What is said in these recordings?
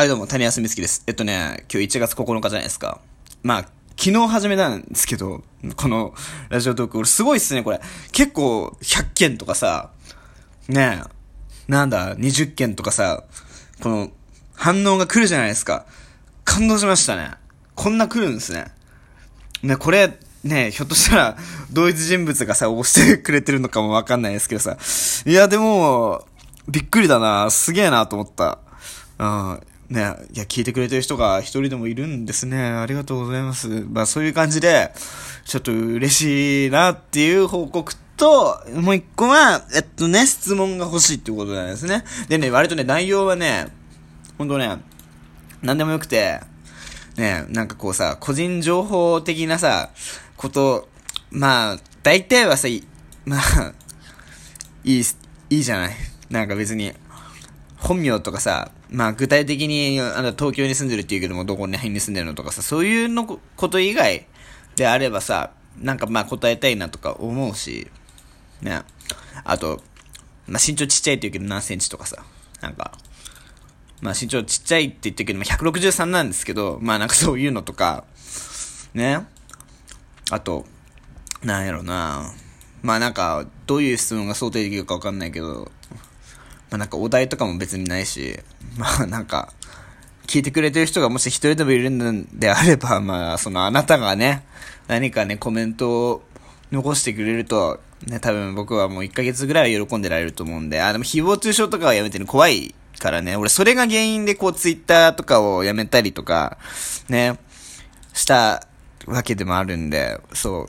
はい、どうも、谷康美月です。えっとね、今日1月9日じゃないですか。まあ、昨日始めたんですけど、このラジオトーク、俺すごいっすね、これ。結構、100件とかさ、ねえ、なんだ、20件とかさ、この、反応が来るじゃないですか。感動しましたね。こんな来るんですね。ね、これ、ね、ひょっとしたら、同一人物がさ、押してくれてるのかもわかんないですけどさ。いや、でも、びっくりだな。すげえなと思った。うん。ね、いや、聞いてくれてる人が一人でもいるんですね。ありがとうございます。まあそういう感じで、ちょっと嬉しいなっていう報告と、もう一個は、えっとね、質問が欲しいっていうことなんですね。でね、割とね、内容はね、ほんとね、なんでもよくて、ね、なんかこうさ、個人情報的なさ、こと、まあ、大体はさ、まあ、いい、いいじゃない。なんか別に、本名とかさ、まあ具体的に、あの、東京に住んでるって言うけども、どこに辺に住んでるのとかさ、そういうのこと以外であればさ、なんかまあ答えたいなとか思うし、ね。あと、まあ身長ちっちゃいって言うけど何センチとかさ、なんか、まあ身長ちっちゃいって言ってるけど、まあ163なんですけど、まあなんかそういうのとか、ね。あと、なんやろなまあなんか、どういう質問が想定できるかわかんないけど、まあなんかお題とかも別にないし、まあなんか、聞いてくれてる人がもし一人でもいるんであれば、まあそのあなたがね、何かね、コメントを残してくれると、ね、多分僕はもう1ヶ月ぐらいは喜んでられると思うんで、あ、でも誹謗中傷とかはやめてる怖いからね、俺それが原因でこうツイッターとかをやめたりとか、ね、したわけでもあるんで、そう、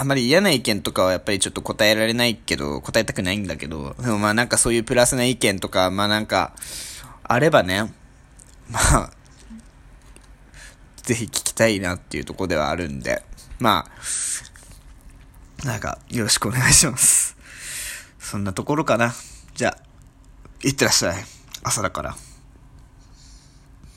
あんまり嫌な意見とかはやっぱりちょっと答えられないけど、答えたくないんだけど、でもまあなんかそういうプラスな意見とか、まあなんか、あればね、まあ、ぜひ聞きたいなっていうとこではあるんで、まあ、なんか、よろしくお願いします。そんなところかな。じゃあ、いってらっしゃい。朝だから。